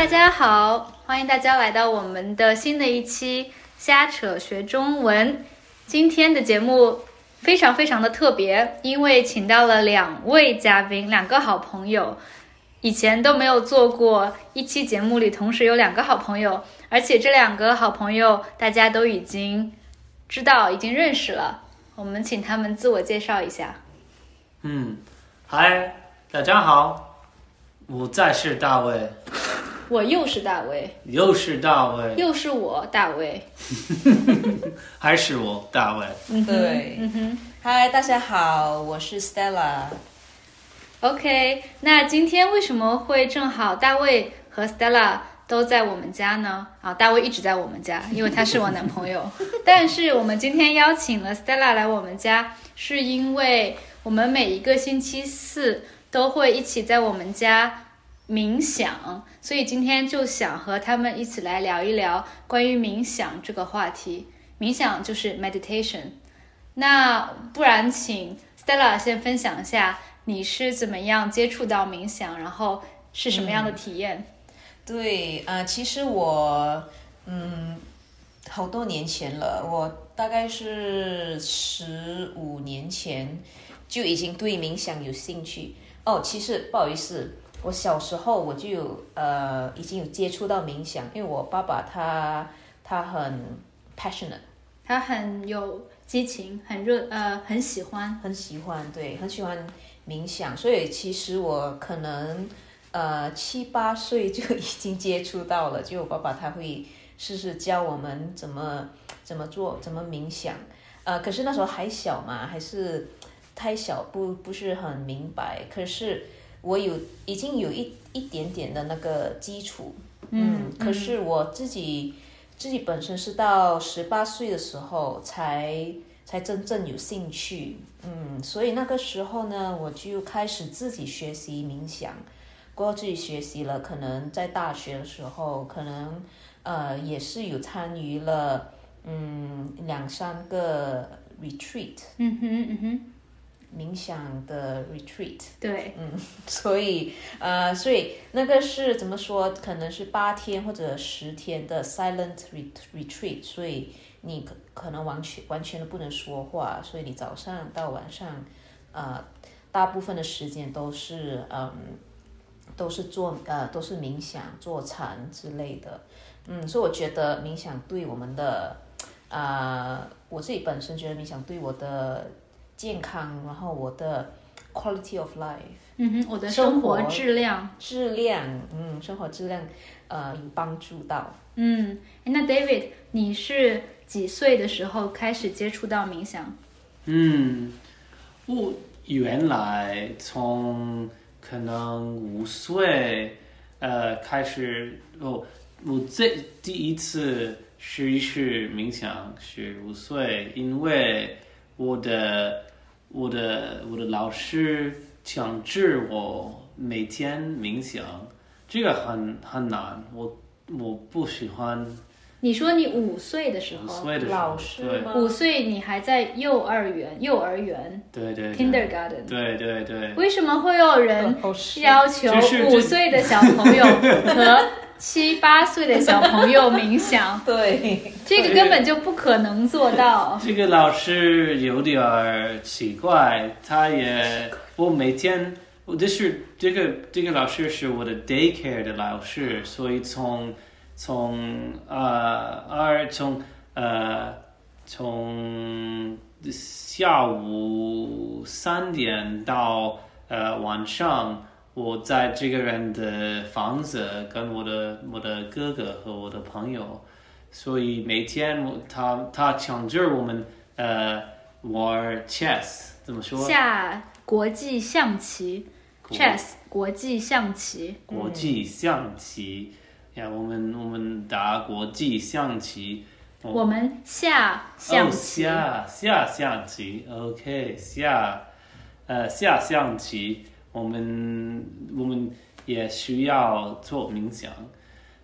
大家好，欢迎大家来到我们的新的一期瞎扯学中文。今天的节目非常非常的特别，因为请到了两位嘉宾，两个好朋友，以前都没有做过一期节目里同时有两个好朋友，而且这两个好朋友大家都已经知道，已经认识了。我们请他们自我介绍一下。嗯，嗨，大家好，我再是大卫，我又是大卫，又是大卫，又是我大卫。还是我大卫。嗯对嗯哼。嗨，大家好，我是 Stella。OK，那今天为什么会正好大卫和 Stella 都在我们家呢？啊，大卫一直在我们家，因为他是我男朋友。但是我们今天邀请了 Stella 来我们家，是因为我们每一个星期四都会一起在我们家冥想，所以今天就想和他们一起来聊一聊关于冥想这个话题。冥想就是 meditation。那不然，请 Stella 先分享一下你是怎么样接触到冥想，然后是什么样的体验？对，呃，其实我，嗯，好多年前了，我大概是十五年前就已经对冥想有兴趣。哦，其实不好意思，我小时候我就有呃已经有接触到冥想，因为我爸爸他他很 passionate。他很有激情，很热，呃，很喜欢。很喜欢，对，很喜欢冥想，所以其实我可能呃七八岁就已经接触到了，就我爸爸他会试试教我们怎么怎么做，怎么冥想，呃，可是那时候还小嘛，还是太小，不不是很明白，可是我有已经有一一点点的那个基础，嗯可是我自己自己本身是到十八岁的时候才才真正有兴趣，嗯，所以那个时候呢，我就开始自己学习冥想，过后自己学习了，可能在大学的时候，可能呃也是有参与了，嗯，两三个 retreat 嗯哼，嗯哼，冥想的 retreat，对，嗯所以呃，所以那个是怎么说？可能是八天或者十天的 silent ret retreat，所以你可可能完全完全的不能说话，所以你早上到晚上，呃，大部分的时间都是嗯，都是做呃都是冥想、坐禅之类的，嗯，所以我觉得冥想对我们的，呃，我自己本身觉得冥想对我的健康，然后我的 quality of life。嗯哼，我的生生活活质量。质量，嗯，生活质量，呃，有帮助到。嗯，那 David，你是几岁的时候开始接触到冥想？嗯，我原来从可能五岁呃开始，哦，我这第一次试一试冥想是五岁，因为我的我的我的老师强制我每天冥想，这个很很难，我我不喜欢你说你五岁的时五候，岁的时候，老师吗？五岁你还在幼儿园，幼儿园对对对。kindergarten。对对对。为什么会有人要求五岁的小朋友和七八岁的小朋友冥想？对，这个根本就不可能做到。这个老师有点儿奇怪，他也我每天我这是这个这个老师是我的 daycare 的老师，所以从从呃二从呃从下午三点到呃晚上。我在这个人的房子，跟我的我的哥哥和我的朋友，所以每天我他他强制我们呃玩 chess，怎么说？下国际象棋，chess 国际象棋。国际象棋呀，我们我们打国际象棋。哦我们下象哦棋，下下象棋，OK，下呃下象棋，我们我们也需要做冥想，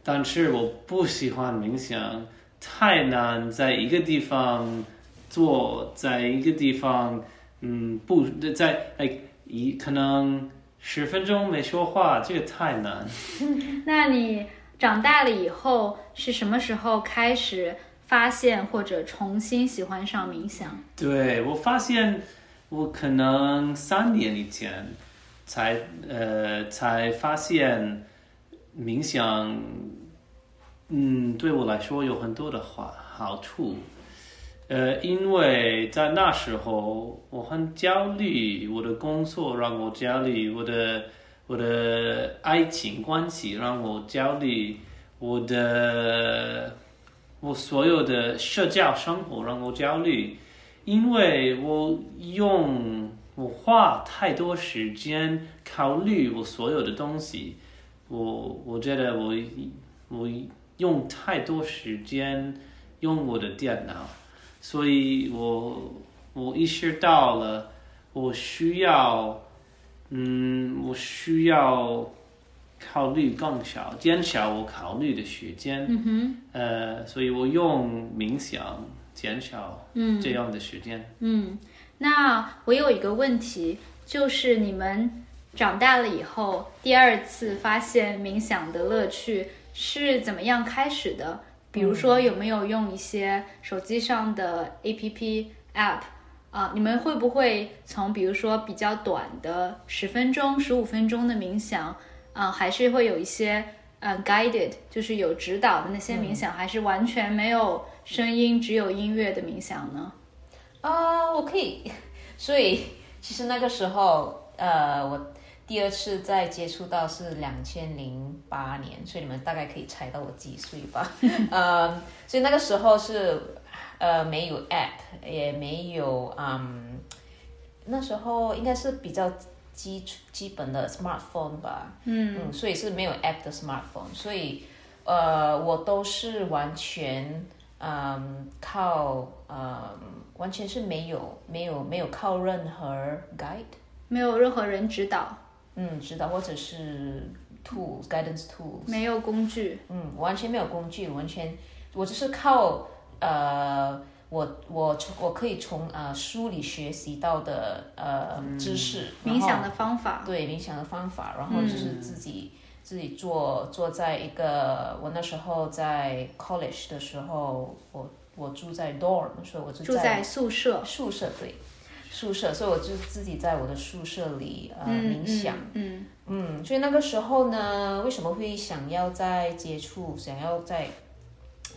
但是我不喜欢冥想，太难在一个地方做，在一个地方，嗯，不在哎一可能十分钟没说话，这个太难。那你长大了以后是什么时候开始发现或者重新喜欢上冥想？对我发现，我可能三年以前才呃才发现冥想，嗯，对我来说有很多的好好处。呃，因为在那时候我很焦虑，我的工作让我焦虑，我的我的爱情关系让我焦虑，我的我所有的社交生活让我焦虑，因为我用我花太多时间考虑我所有的东西，我我觉得我我用太多时间用我的电脑。所以我我意识到了，我需要，嗯，我需要考虑更少，减少我考虑的时间。嗯哼，呃，所以我用冥想减少嗯这样的时间。嗯，那我有一个问题，就是你们长大了以后，第二次发现冥想的乐趣是怎么样开始的？比如说有没有用一些手机上的 APP app 啊？你们会不会从比如说比较短的十分钟、十五分钟的冥想啊，还是会有一些呃 guided，就是有指导的那些冥想，还是完全没有声音、只有音乐的冥想呢？啊、我可以，所以其实那个时候，呃，我第二次再接触到是两千零八年，所以你们大概可以猜到我几岁吧。呃，所以那个时候是呃没有 app，也没有嗯，那时候应该是比较基础基本的 smartphone 吧。嗯嗯，所以是没有 app 的 smartphone，所以呃，我都是完全嗯靠嗯完全是没有没有没有靠任何 guide，没有任何人指导，嗯，指导或者是 tools guidance tools，没有工具。嗯，完全没有工具，完全我只是靠呃，我我从我可以从呃书里学习到的呃知识，冥想的方法，对冥想的方法，然后就是自己、自己坐坐在一个我那时候在 college 的时候，我我住在 dorm，所以我就住在宿舍，宿舍对宿舍，所以我就自己在我的宿舍里呃、嗯冥想。嗯嗯，所以那个时候呢，为什么会想要在接触，想要在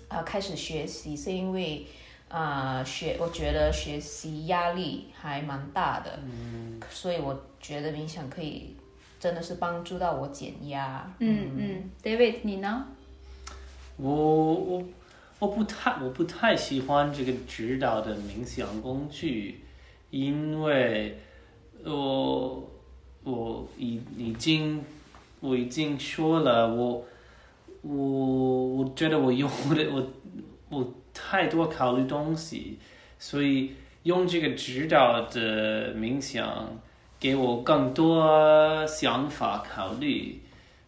啊、开始学习，是因为啊、学，我觉得学习压力还蛮大的，嗯，所以我觉得冥想可以真的是帮助到我减压。嗯嗯，David，你呢？我我我不太我不太喜欢这个指导的冥想工具，因为我我已已经我已经说了，我我我觉得我用的我我太多考虑东西，所以用这个指导的冥想给我更多想法考虑，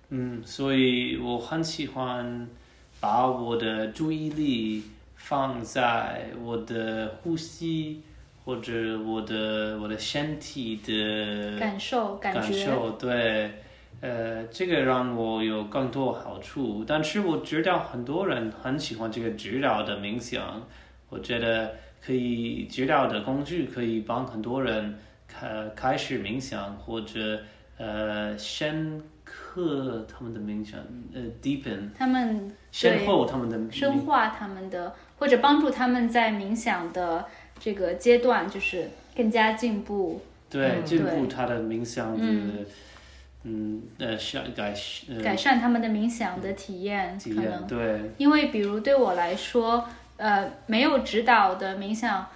嗯，所以我很喜欢。把我的注意力放在我的呼吸或者我的我的身体的感受、感觉，受，对，呃，这个让我有更多好处。但是我知道很多人很喜欢这个指导的冥想，我觉得可以指导的工具可以帮很多人开开始冥想或者呃深刻他们的冥想，呃 deepen 他们深厚他们的深化他们的，或者帮助他们在冥想的这个阶段，就是更加进步。对嗯进步他的冥想的嗯嗯呃改改呃改善他们的冥想的体验，体验可能。对。因为比如对我来说，呃，没有指导的冥想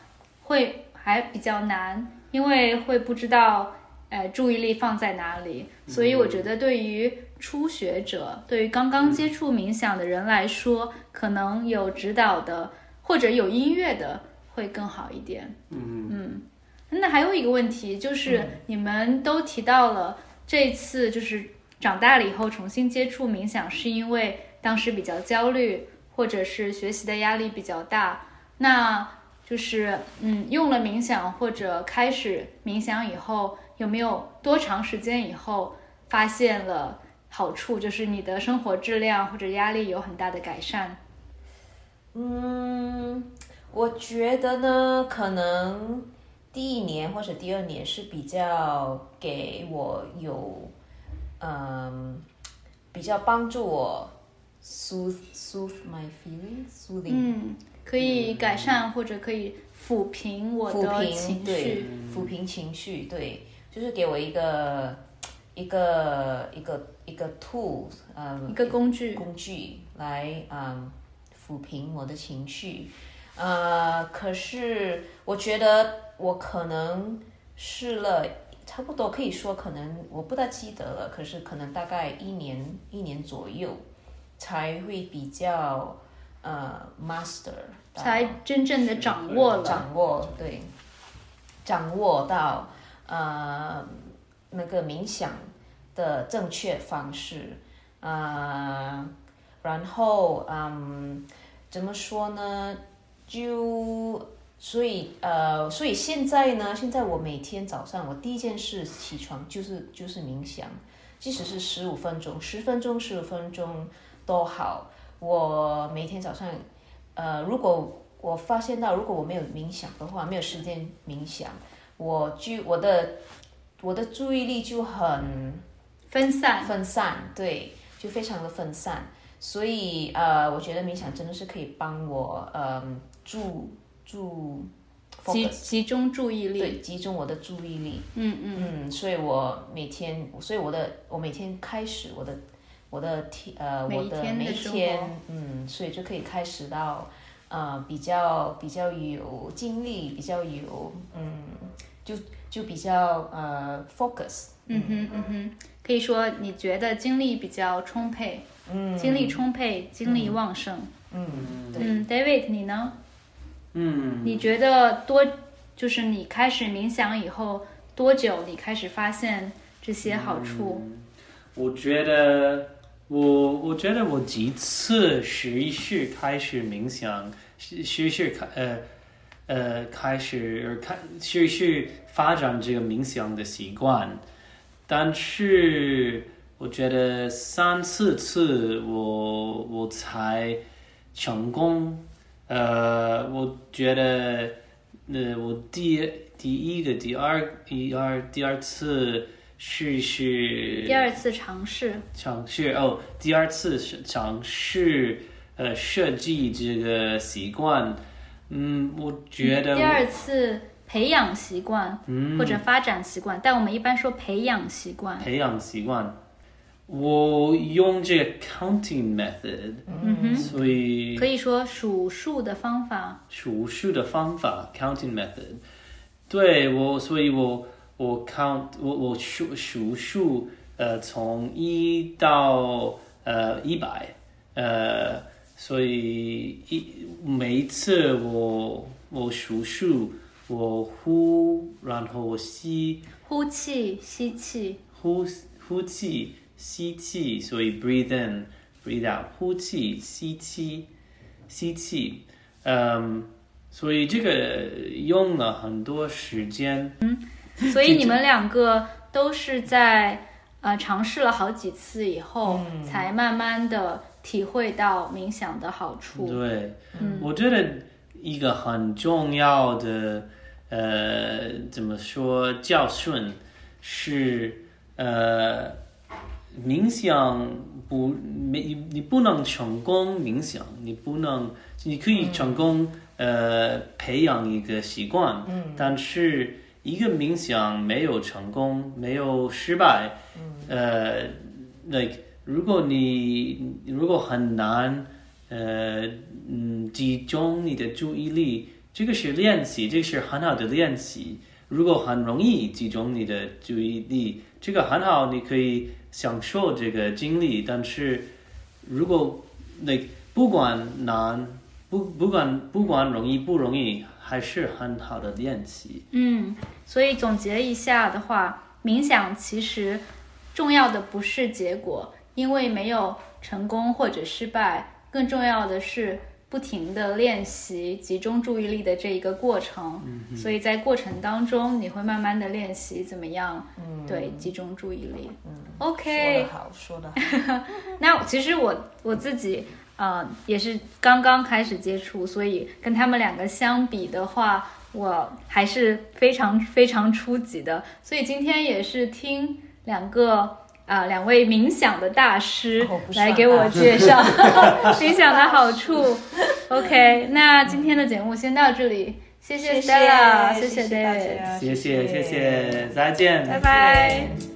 会还比较难，因为会不知道呃注意力放在哪里，所以我觉得对于初学者，对于刚刚接触冥想的人来说，可能有指导的或者有音乐的会更好一点。嗯。嗯，那还有一个问题就是，你们都提到了这次就是长大了以后重新接触冥想，是因为当时比较焦虑，或者是学习的压力比较大。那就是嗯，用了冥想或者开始冥想以后，有没有多长时间以后发现了好处，就是你的生活质量或者压力有很大的改善？嗯，我觉得呢，可能第一年或者第二年是比较给我有，嗯，比较帮助我 soothe soothe my feelings，soothing，嗯，可以改善或者可以抚平我的情绪。抚平情绪，对，就是给我一个一个一个一个 tool，嗯，一个工具，工具来嗯抚平我的情绪，呃，可是我觉得我可能试了差不多可以说可能我不大记得了，可是可能大概一年一年左右才会比较呃 master 才真正的掌握了。掌握对，掌握到呃那个冥想的正确方式，呃，然后嗯，怎么说呢？就所以呃，所以现在呢，现在我每天早上我第一件事起床就是就是冥想，即使是十五分钟、十分钟、十五分钟都好，我每天早上呃，如果我发现到，如果我没有冥想的话，没有时间冥想，我就我的我的注意力就很分散，分散，对，就非常的分散。所以呃，我觉得冥想真的是可以帮我呃注注集集中注意力。对，集中我的注意力。嗯嗯，嗯，所以我每天，所以我的我每天开始我的我的天呃每一我的每一天嗯，所以就可以开始到呃比较比较有精力，比较有嗯，就就比较呃 focus，嗯哼嗯哼，可以说你觉得精力比较充沛，嗯，精力充沛，精力旺盛。嗯，对，嗯，David，你呢？嗯，你觉得多就是你开始冥想以后多久，你开始发现这些好处？我觉得我我觉得我几次试一试开始冥想，试试开呃呃开始呃开试试发展这个冥想的习惯，但是我觉得三四次我我才成功，呃，我觉得呃我第第一个第二第二第二次试一试第二次尝试，尝试哦，第二次是尝试呃设计这个习惯，嗯，我觉得第二次培养习惯、嗯。或者发展习惯，但我们一般说培养习惯。培养习惯，我用这个 counting method，嗯哼，所以可以说数数的方法。数数的方法 counting method，对我，所以我我 count 我我数数数呃从一到呃一百呃，所以一每一次我我数数我呼，然后我吸。呼气、吸气，呼呼气吸气，所以 breathe in breathe out 呼气吸气吸气，嗯，所以这个用了很多时间，所以你们两个都是在呃尝试了好几次以后，才慢慢的体会到冥想的好处。对，我觉得一个很重要的呃怎么说教训是呃冥想不没你你不能成功冥想，你不能你可以成功、呃培养一个习惯，嗯，但是一个冥想没有成功，没有失败，呃，like 如果你如果很难呃嗯集中你的注意力，这个是练习，这是很好的练习。如果很容易集中你的注意力，这个很好，你可以享受这个经历。但是如果那不管难，不不管不管容易不容易，还是很好的练习。嗯，所以总结一下的话，冥想其实重要的不是结果，因为没有成功或者失败，更重要的是不不停的练习集中注意力的这一个过程，所以在过程当中你会慢慢的练习怎么样，嗯对，集中注意力。嗯 OK，说得好，说得好。那其实我我自己呃也是刚刚开始接触，所以跟他们两个相比的话，我还是非常非常初级的。所以今天也是听两个啊、两位冥想的大师来给我介绍 冥想的好处。OK，那今天的节目先到这里，谢谢 Stella，谢谢谢大 David，家谢谢谢谢，再见，拜拜。拜